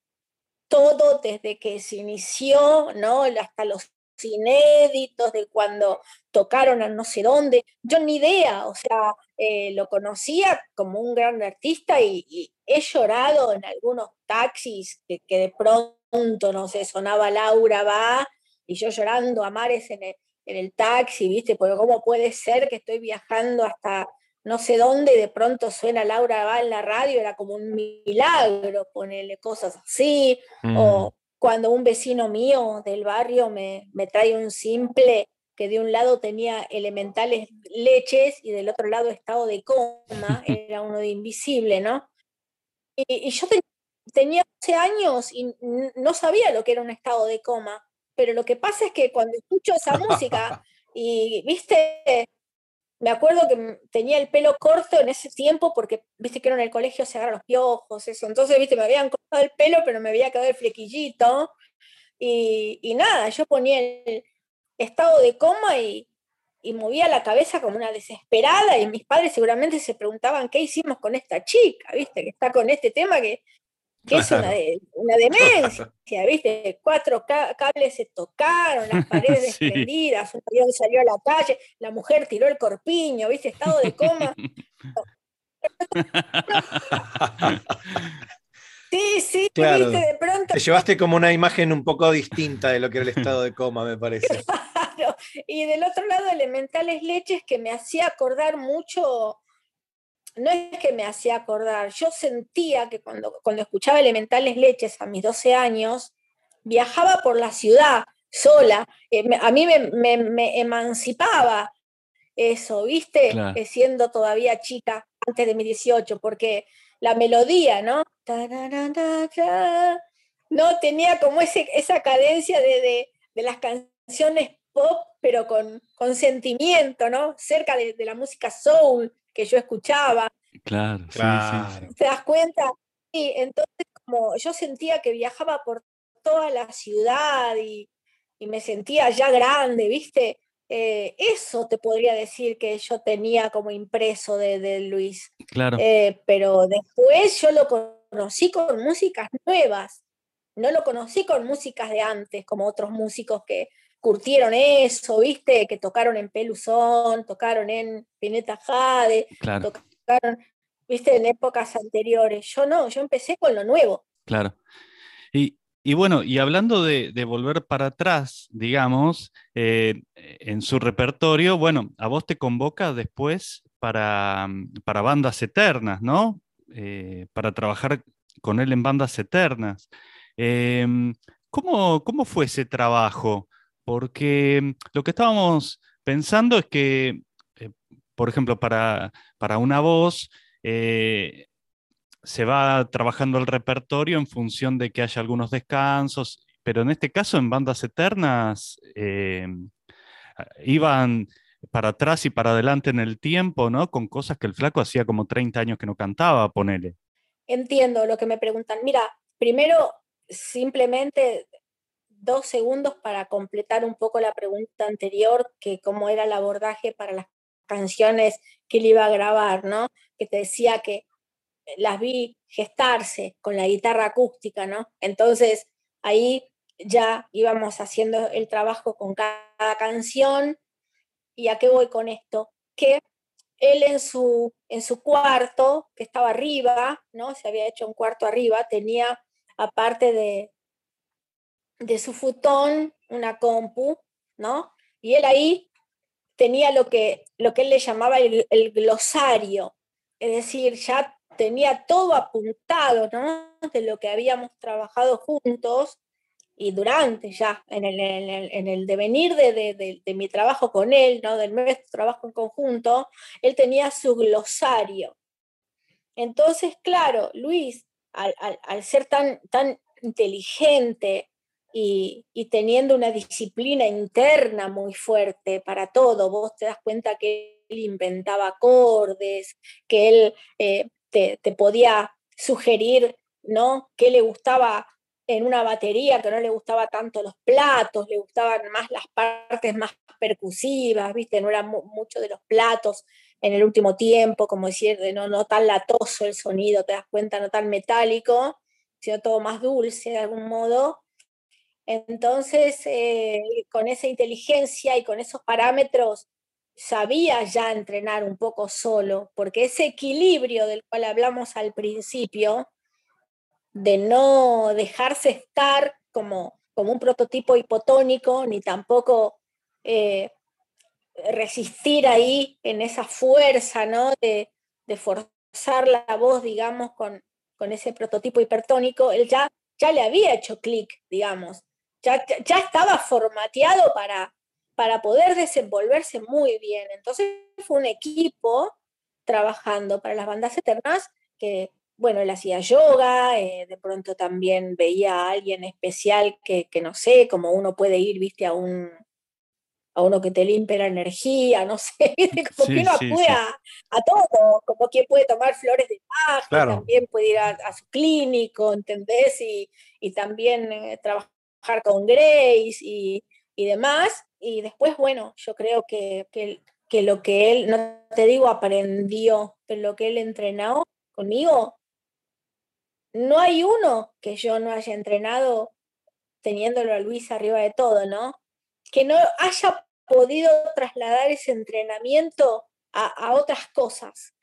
Speaker 4: todo desde que se inició, ¿no? Hasta los inéditos de cuando tocaron a no sé dónde. Yo ni idea, o sea, eh, lo conocía como un gran artista y, he llorado en algunos taxis que, de pronto, no sé, sonaba Laura va y yo llorando a mares en el, en el taxi, ¿viste? Porque cómo puede ser que estoy viajando hasta no sé dónde de pronto suena Laura va en la radio, era como un milagro ponerle cosas así, o mm. cuando un vecino mío del barrio me, me, trae un simple que de un lado tenía elementales leches y del otro lado estado de coma, era uno de invisible, ¿no? Y, yo tenía 11 años y no sabía lo que era un estado de coma, pero lo que pasa es que cuando escucho esa música y, viste, me acuerdo que tenía el pelo corto en ese tiempo porque, viste que en el colegio se agarran los piojos, eso. Entonces, viste, me habían cortado el pelo, pero me había quedado el flequillito. Y, nada, yo ponía el estado de coma y, y, movía la cabeza como una desesperada y mis padres seguramente se preguntaban qué hicimos con esta chica, viste, que está con este tema que que es una, una, demencia, ¿viste? Cuatro cables se tocaron, las paredes desprendidas, un avión salió a la calle, la mujer tiró el corpiño, ¿viste? Estado de coma. Sí, sí,
Speaker 3: claro. ¿viste? De pronto. Te llevaste como una imagen un poco distinta de lo que era el estado de coma, me parece.
Speaker 4: Claro. Y del otro lado, elementales leches que me hacía acordar mucho no es que me hacía acordar, yo sentía que cuando, cuando escuchaba Elementales Leches a mis 12 años, viajaba por la ciudad sola, eh, a mí me, emancipaba eso, ¿viste? Eh, siendo todavía chica, antes de mi 18, porque la melodía, ¿no? No tenía como ese, esa cadencia de, las canciones pop, pero con, con sentimiento, ¿no? Cerca de, de la música soul, que yo escuchaba.
Speaker 2: Claro, claro.
Speaker 4: ¿Te das cuenta? Sí, entonces como yo sentía que viajaba por toda la ciudad y, me sentía ya grande, ¿viste? Eh, eso te podría decir que yo tenía como impreso de, Luis.
Speaker 2: Claro.
Speaker 4: Eh, pero después yo lo conocí con músicas nuevas, no lo conocí con músicas de antes, como otros músicos que, curtieron eso, ¿viste? Que tocaron en Peluzón, tocaron en Pineta Jade, tocaron, ¿viste? En épocas anteriores. Yo no, yo empecé con lo nuevo.
Speaker 2: Claro. Y, bueno, y hablando de, volver para atrás, digamos, eh, en su repertorio, bueno, a vos te convoca después para, para bandas eternas, ¿no? eh, para trabajar con él en bandas eternas. Em, ¿cómo, ¿Cómo fue ese trabajo? Porque lo que estábamos pensando es que, eh, por ejemplo, para, para una voz, eh, se va trabajando el repertorio en función de que haya algunos descansos, pero en este caso en bandas eternas em, iban para atrás y para adelante en el tiempo, ¿no? Con cosas que el flaco hacía como 30 años que no cantaba, ponele.
Speaker 4: Entiendo lo que me preguntan. Mira, primero, simplemente dos segundos para completar un poco la pregunta anterior, que cómo era el abordaje para las canciones que él iba a grabar, ¿no? Que te decía que las vi gestarse con la guitarra acústica, ¿no? Entonces ahí ya íbamos haciendo el trabajo con cada canción. ¿Y a qué voy con esto? Que él en su, en su cuarto, que estaba arriba, ¿no? Se había hecho un cuarto arriba, tenía, aparte de, de su futón, una compu, ¿no? Y él ahí tenía lo que, lo que él le llamaba el, glosario, es decir, ya tenía todo apuntado, ¿no? De lo que habíamos trabajado juntos y durante ya, en el, en el, devenir de, mi trabajo con él, ¿no? del nuestro trabajo en conjunto, él tenía su glosario. Entonces, claro, Luis, al, ser tan, tan inteligente y, teniendo una disciplina interna muy fuerte para todo, vos te das cuenta que él inventaba acordes, que él eh, te, podía sugerir ¿no? qué le gustaba en una batería que no le gustaba tanto los platos, le gustaban más las partes más percusivas, ¿viste? No era mucho de los platos en el último tiempo, como decir, no, no tan latoso el sonido, te das cuenta, no tan metálico, sino todo más dulce de algún modo. Entonces, eh, con esa inteligencia y con esos parámetros, sabía ya entrenar un poco solo, porque ese equilibrio del cual hablamos al principio, de no dejarse estar como, como un prototipo hipotónico, ni tampoco eh, resistir ahí en esa fuerza, ¿no? De, forzar la voz, digamos, con, con, ese prototipo hipertónico, él ya, ya le había hecho clic, digamos, ya, ya estaba formateado para, para poder desenvolverse muy bien. Entonces fue un equipo trabajando para las bandas eternas que bueno, él hacía yoga, eh, de pronto también veía a alguien especial que, no sé, como uno puede ir, viste, a un a uno que te limpia la energía, no sé, como que uno acude a, todo, como quien puede tomar flores de Bach, también puede ir a, su clínico, ¿entendés? Y, también eh, trabajar con Grace y, demás. Y después, bueno, yo creo que, que, que lo que él, no te digo aprendió, pero lo que él entrenó conmigo no hay uno que yo no haya entrenado teniéndolo a Luis arriba de todo, ¿no? Que no haya podido trasladar ese entrenamiento a, otras cosas.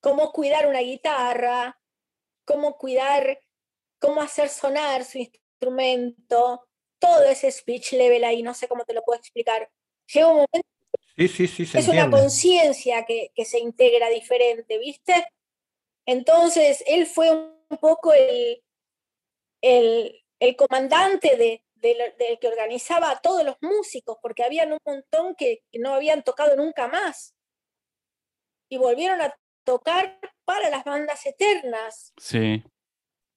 Speaker 4: Cómo cuidar una guitarra, cómo cuidar, cómo hacer sonar su instrumento, todo ese speech level ahí, no sé cómo te lo puedo explicar. Llega un momento.
Speaker 3: Sí, sí, sí,
Speaker 4: es una conciencia que, que se integra diferente, ¿viste? Entonces, él fue un poco el, el, comandante de, del que organizaba a todos los músicos, porque habían un montón que, no habían tocado nunca más. Y volvieron a tocar para las bandas eternas.
Speaker 2: Sí.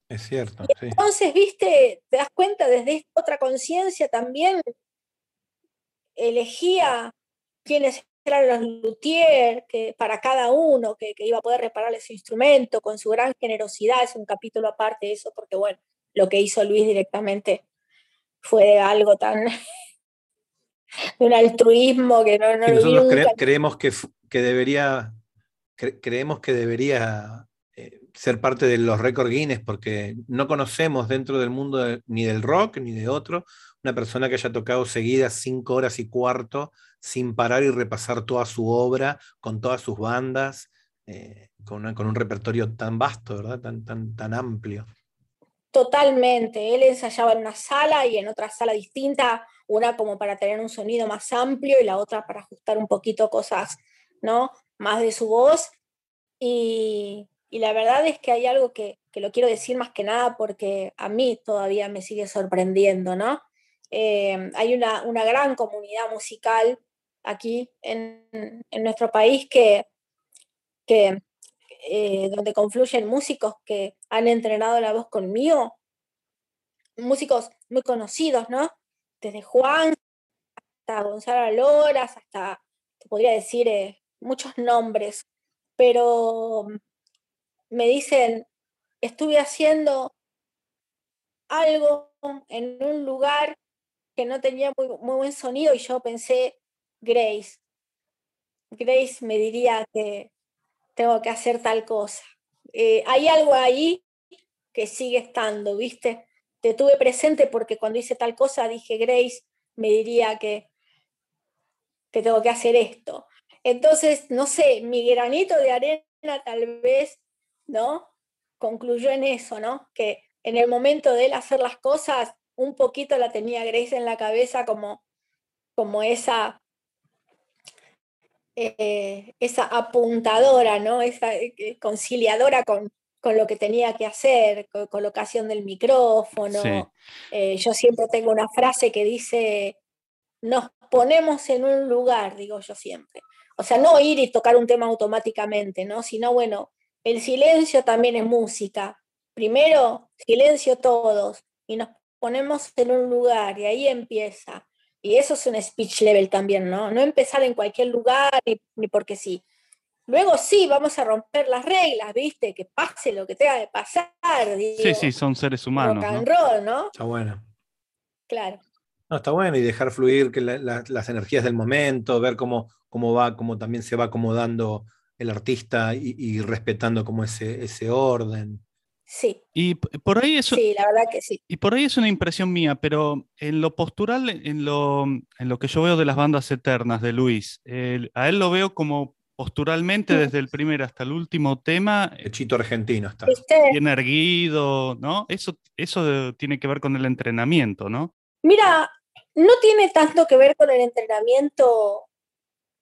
Speaker 3: Es cierto.
Speaker 4: Entonces, viste, te das cuenta desde esta otra conciencia también, elegía quienes eran los luthiers que, para cada uno que, iba a poder repararle su instrumento con su gran generosidad. Es un capítulo aparte de eso, porque bueno, lo que hizo Luis directamente fue algo tan de un altruismo que no, no
Speaker 3: nosotros creemos que, que debería creemos que debería ser parte de los récord Guinness porque no conocemos dentro del mundo ni del rock ni de otro una persona que haya tocado seguidas cinco horas y cuarto sin parar y repasar toda su obra, con todas sus bandas, eh, con, con, un repertorio tan vasto, ¿verdad? Tan, tan, tan amplio.
Speaker 4: Totalmente. Él ensayaba en una sala y en otra sala distinta, una como para tener un sonido más amplio y la otra para ajustar un poquito cosas, ¿no? Más de su voz. Y, la verdad es que hay algo que, lo quiero decir más que nada porque a mí todavía me sigue sorprendiendo, ¿no? Eh, hay una, gran comunidad musical aquí en, nuestro país que, que eh, donde confluyen músicos que han entrenado la voz conmigo, músicos muy conocidos, ¿no? Desde Juan hasta Gonzalo Loras, hasta, te podría decir, eh, muchos nombres, pero me dicen, estuve haciendo algo en un lugar que no tenía muy, buen sonido y yo pensé, Grace, Grace me diría que tengo que hacer tal cosa. Eh, hay algo ahí que sigue estando, ¿viste? Te tuve presente porque cuando hice tal cosa dije, Grace me diría que, que tengo que hacer esto. Entonces, no sé, mi granito de arena tal vez, ¿no? Concluyó en eso, ¿no? Que en el momento de él hacer las cosas, un poquito la tenía Grace en la cabeza como, como esa eh, esa apuntadora, ¿no? esa eh, conciliadora con, con, lo que tenía que hacer, colocación del micrófono. Eh, yo siempre tengo una frase que dice, nos ponemos en un lugar, digo yo siempre. O sea, no ir y tocar un tema automáticamente, ¿no? Sino, bueno, el silencio también es música. Primero, silencio todos y nos ponemos en un lugar y ahí empieza. Y eso es un speech level también, ¿no? No empezar en cualquier lugar ni, porque sí. Luego sí, vamos a romper las reglas, ¿viste? Que pase lo que tenga que pasar.
Speaker 2: sí, sí, son seres humanos.
Speaker 4: Rock and roll, ¿no?
Speaker 3: Está bueno.
Speaker 4: Claro.
Speaker 3: No, está bueno y dejar fluir que las energías del momento, ver cómo, cómo va, cómo también se va acomodando el artista y, respetando como ese, ese orden.
Speaker 4: Sí.
Speaker 2: Y por ahí eso.
Speaker 4: Sí, la verdad que sí.
Speaker 2: Y por ahí es una impresión mía, pero en lo postural, en lo, en lo que yo veo de las bandas eternas de Luis, a él lo veo como posturalmente mm. desde el primer hasta el último tema.
Speaker 3: El chito argentino está.
Speaker 2: Bien erguido, ¿no? Eso, eso tiene que ver con el entrenamiento, ¿no?
Speaker 4: Mira, no tiene tanto que ver con el entrenamiento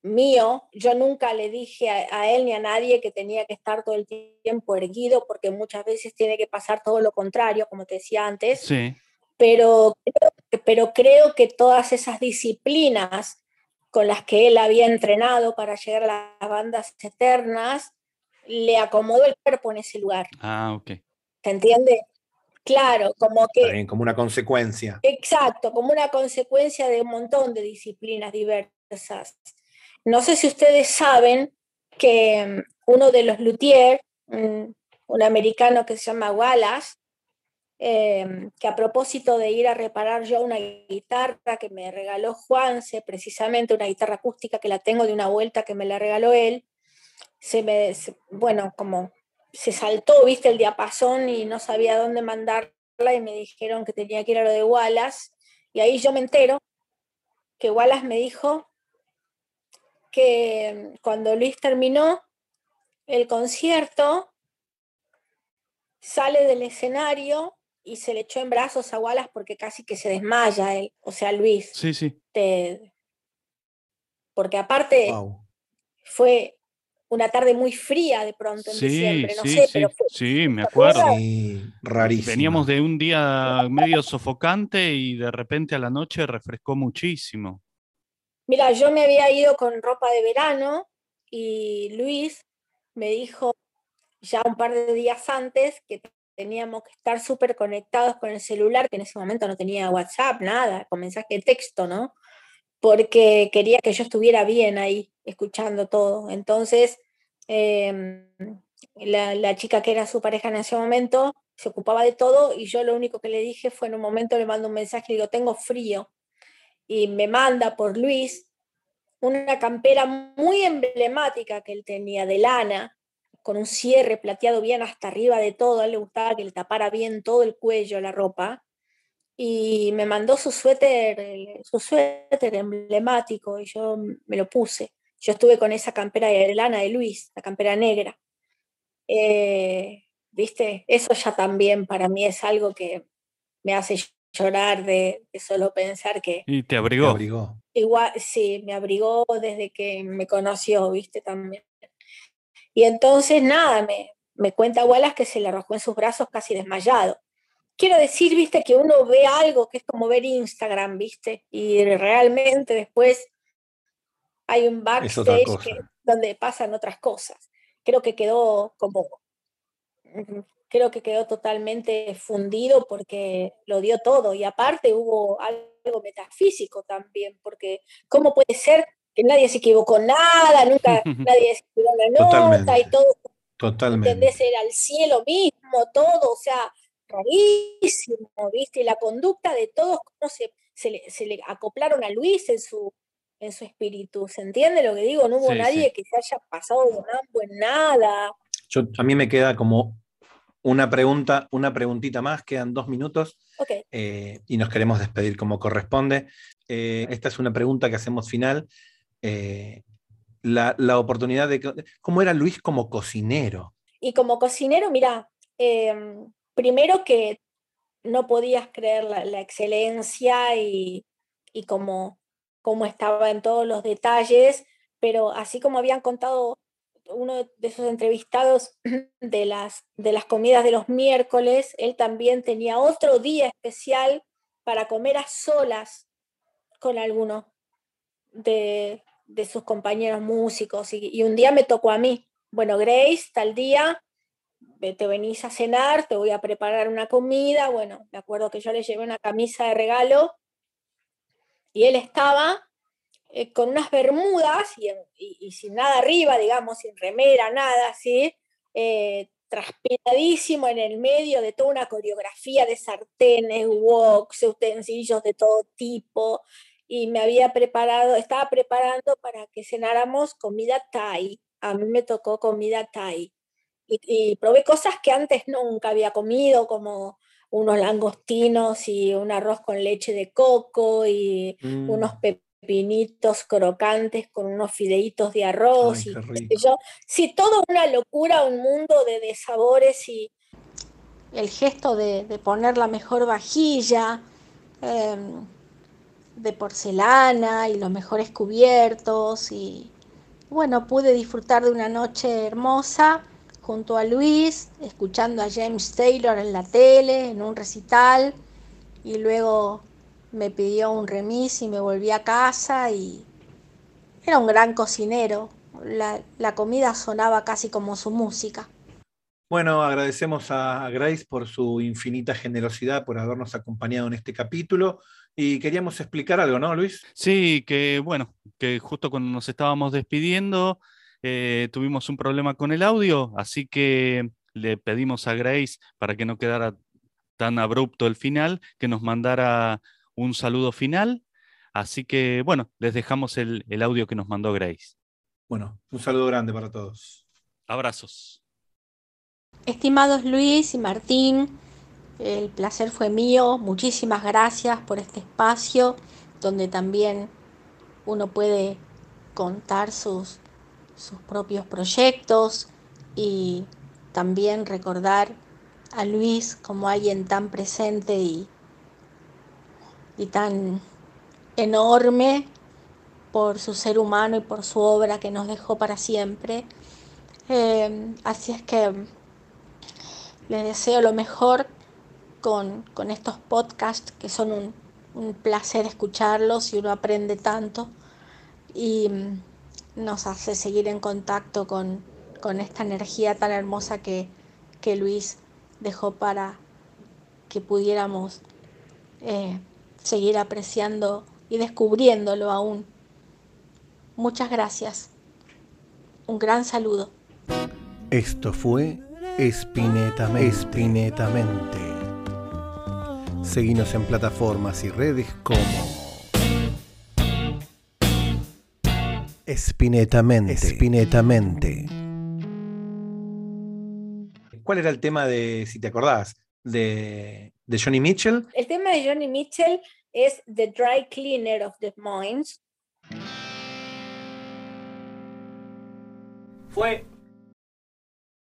Speaker 4: mío, yo nunca le dije a, él ni a nadie que tenía que estar todo el tiempo erguido, porque muchas veces tiene que pasar todo lo contrario, como te decía antes.
Speaker 2: Sí.
Speaker 4: Pero, pero creo que todas esas disciplinas con las que él había entrenado para llegar a las bandas eternas, le acomodó el cuerpo en ese lugar.
Speaker 2: Ah, ok.
Speaker 4: ¿Se entiende? Claro, como que...
Speaker 3: como una consecuencia.
Speaker 4: Exacto, como una consecuencia de un montón de disciplinas diversas. No sé si ustedes saben que mm, uno de los luthiers, un, americano que se llama Wallace, em, que a propósito de ir a reparar yo una guitarra que me regaló Juanse, precisamente una guitarra acústica que la tengo de una vuelta que me la regaló él, se me, bueno, como se saltó, viste, el diapasón y no sabía dónde mandarla y me dijeron que tenía que ir a lo de Wallace. Y ahí yo me entero que Wallace me dijo, que cuando Luis terminó el concierto, sale del escenario y se le echó en brazos a Wallace porque casi que se desmaya él, o sea, Luis.
Speaker 2: Sí, sí.
Speaker 4: porque aparte fue una tarde muy fría de pronto en diciembre, no sé, pero
Speaker 2: sí, me acuerdo.
Speaker 3: rarísimo.
Speaker 2: Veníamos de un día medio sofocante y de repente a la noche refrescó muchísimo.
Speaker 4: Mira, yo me había ido con ropa de verano y Luis me dijo ya un par de días antes que teníamos que estar súper conectados con el celular, que en ese momento no tenía WhatsApp, nada, con mensaje de texto, ¿no? Porque quería que yo estuviera bien ahí, escuchando todo. Entonces, em, la, chica que era su pareja en ese momento se ocupaba de todo y yo lo único que le dije fue en un momento le mando un mensaje y digo, tengo frío y me manda por Luis una campera muy emblemática que él tenía de lana, con un cierre plateado bien hasta arriba de todo, a él le gustaba que le tapara bien todo el cuello la ropa, y me mandó su suéter, su suéter emblemático, y yo me lo puse. Yo estuve con esa campera de lana de Luis, la campera negra. Eh, ¿Viste? Eso ya también para mí es algo que me hace llorar de, solo pensar que...
Speaker 2: Y te abrigó.
Speaker 4: Igual, sí, me abrigó desde que me conoció, viste, también. Y entonces, nada, me, me cuenta Wallace que se le arrojó en sus brazos casi desmayado. Quiero decir, viste, que uno ve algo que es como ver Instagram, viste, y realmente después hay un backstage donde pasan otras cosas. Creo que quedó como, creo que quedó totalmente fundido porque lo dio todo y aparte hubo algo metafísico también, porque ¿cómo puede ser que nadie se equivocó nada, nunca nadie escribió la nota y todo?
Speaker 3: Totalmente.
Speaker 4: ¿Entendés? Era el cielo mismo, todo, o sea, rarísimo, ¿viste? Y la conducta de todos, cómo se, se, le, se le acoplaron a Luis en su, en su espíritu. ¿Se entiende lo que digo? No hubo nadie que se haya pasado de ambos en nada.
Speaker 3: Yo, a mí me queda como una pregunta, una preguntita más, quedan dos minutos eh, y nos queremos despedir como corresponde. Eh, esta es una pregunta que hacemos final. Eh, la, oportunidad de... ¿Cómo era Luis como cocinero?
Speaker 4: Y como cocinero, mira, em, primero que no podías creer la, excelencia y, y como cómo estaba en todos los detalles, pero así como habían contado uno de esos entrevistados de las, de las comidas de los miércoles, él también tenía otro día especial para comer a solas con alguno de, sus compañeros músicos. Y, y, un día me tocó a mí. Bueno, Grace, tal día, te venís a cenar, te voy a preparar una comida. Bueno, me acuerdo que yo le llevé una camisa de regalo y él estaba eh, con unas bermudas y, sin nada arriba, digamos, sin remera, nada así, eh, transpiradísimo en el medio de toda una coreografía de sartenes, woks, utensilios de todo tipo, y me había preparado, estaba preparando para que cenáramos comida thai. A mí me tocó comida thai. Y, y probé cosas que antes nunca había comido, como unos langostinos y un arroz con leche de coco y unos mm. Pepinitos crocantes con unos fideitos de arroz y yo. Sí, todo una locura, un mundo de, sabores y el gesto de, poner la mejor vajilla em, de porcelana y los mejores cubiertos y bueno, pude disfrutar de una noche hermosa junto a Luis, escuchando a James Taylor en la tele, en un recital, y luego me pidió un remis y me volví a casa y era un gran cocinero. La, la comida sonaba casi como su música.
Speaker 3: Bueno, agradecemos a Grace por su infinita generosidad, por habernos acompañado en este capítulo. Y queríamos explicar algo, ¿no, Luis?
Speaker 2: Sí, que bueno, que justo cuando nos estábamos despidiendo, eh, tuvimos un problema con el audio, así que le pedimos a Grace para que no quedara tan abrupto el final, que nos mandara un saludo final. Así que, bueno, les dejamos el, el audio que nos mandó Grace.
Speaker 3: Bueno, un saludo grande para todos.
Speaker 2: Abrazos.
Speaker 4: Estimados Luis y Martín, el placer fue mío. Muchísimas gracias por este espacio donde también uno puede contar sus sus propios proyectos y también recordar a Luis como alguien tan presente y, y tan enorme por su ser humano y por su obra que nos dejó para siempre. Eh, así es que les deseo lo mejor con, estos podcasts que son un, un placer escucharlos y uno aprende tanto. Y nos hace seguir en contacto con, esta energía tan hermosa que, Luis dejó para que pudiéramos eh, seguir apreciando y descubriéndolo aún. Muchas gracias. Un gran saludo.
Speaker 5: Esto fue Espinetamente. Espinetamente. Seguimos en plataformas y redes como Espinetamente. Espinetamente.
Speaker 3: ¿Cuál era el tema de, si te acordás, de, Johnny Mitchell?
Speaker 4: El tema de Johnny Mitchell es The Dry Cleaner of the Minds.
Speaker 3: Fue